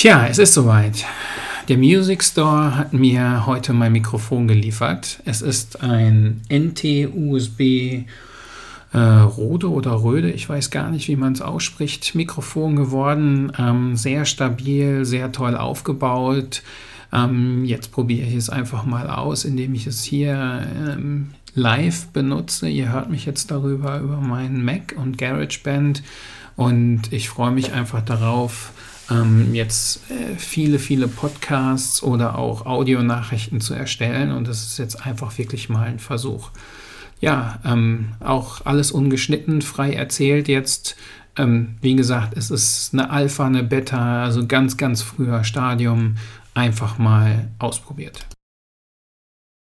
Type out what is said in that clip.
Tja, es ist soweit. Der Music Store hat mir heute mein Mikrofon geliefert. Es ist ein NT-USB äh, Rode oder Röde, ich weiß gar nicht, wie man es ausspricht, Mikrofon geworden. Ähm, sehr stabil, sehr toll aufgebaut. Ähm, jetzt probiere ich es einfach mal aus, indem ich es hier ähm, live benutze. Ihr hört mich jetzt darüber über meinen Mac und GarageBand und ich freue mich einfach darauf, ähm, jetzt äh, viele, viele Podcasts oder auch Audionachrichten zu erstellen. Und das ist jetzt einfach wirklich mal ein Versuch. Ja, ähm, auch alles ungeschnitten, frei erzählt jetzt. Ähm, wie gesagt, es ist eine Alpha, eine Beta, also ganz, ganz früher Stadium. Einfach mal ausprobiert.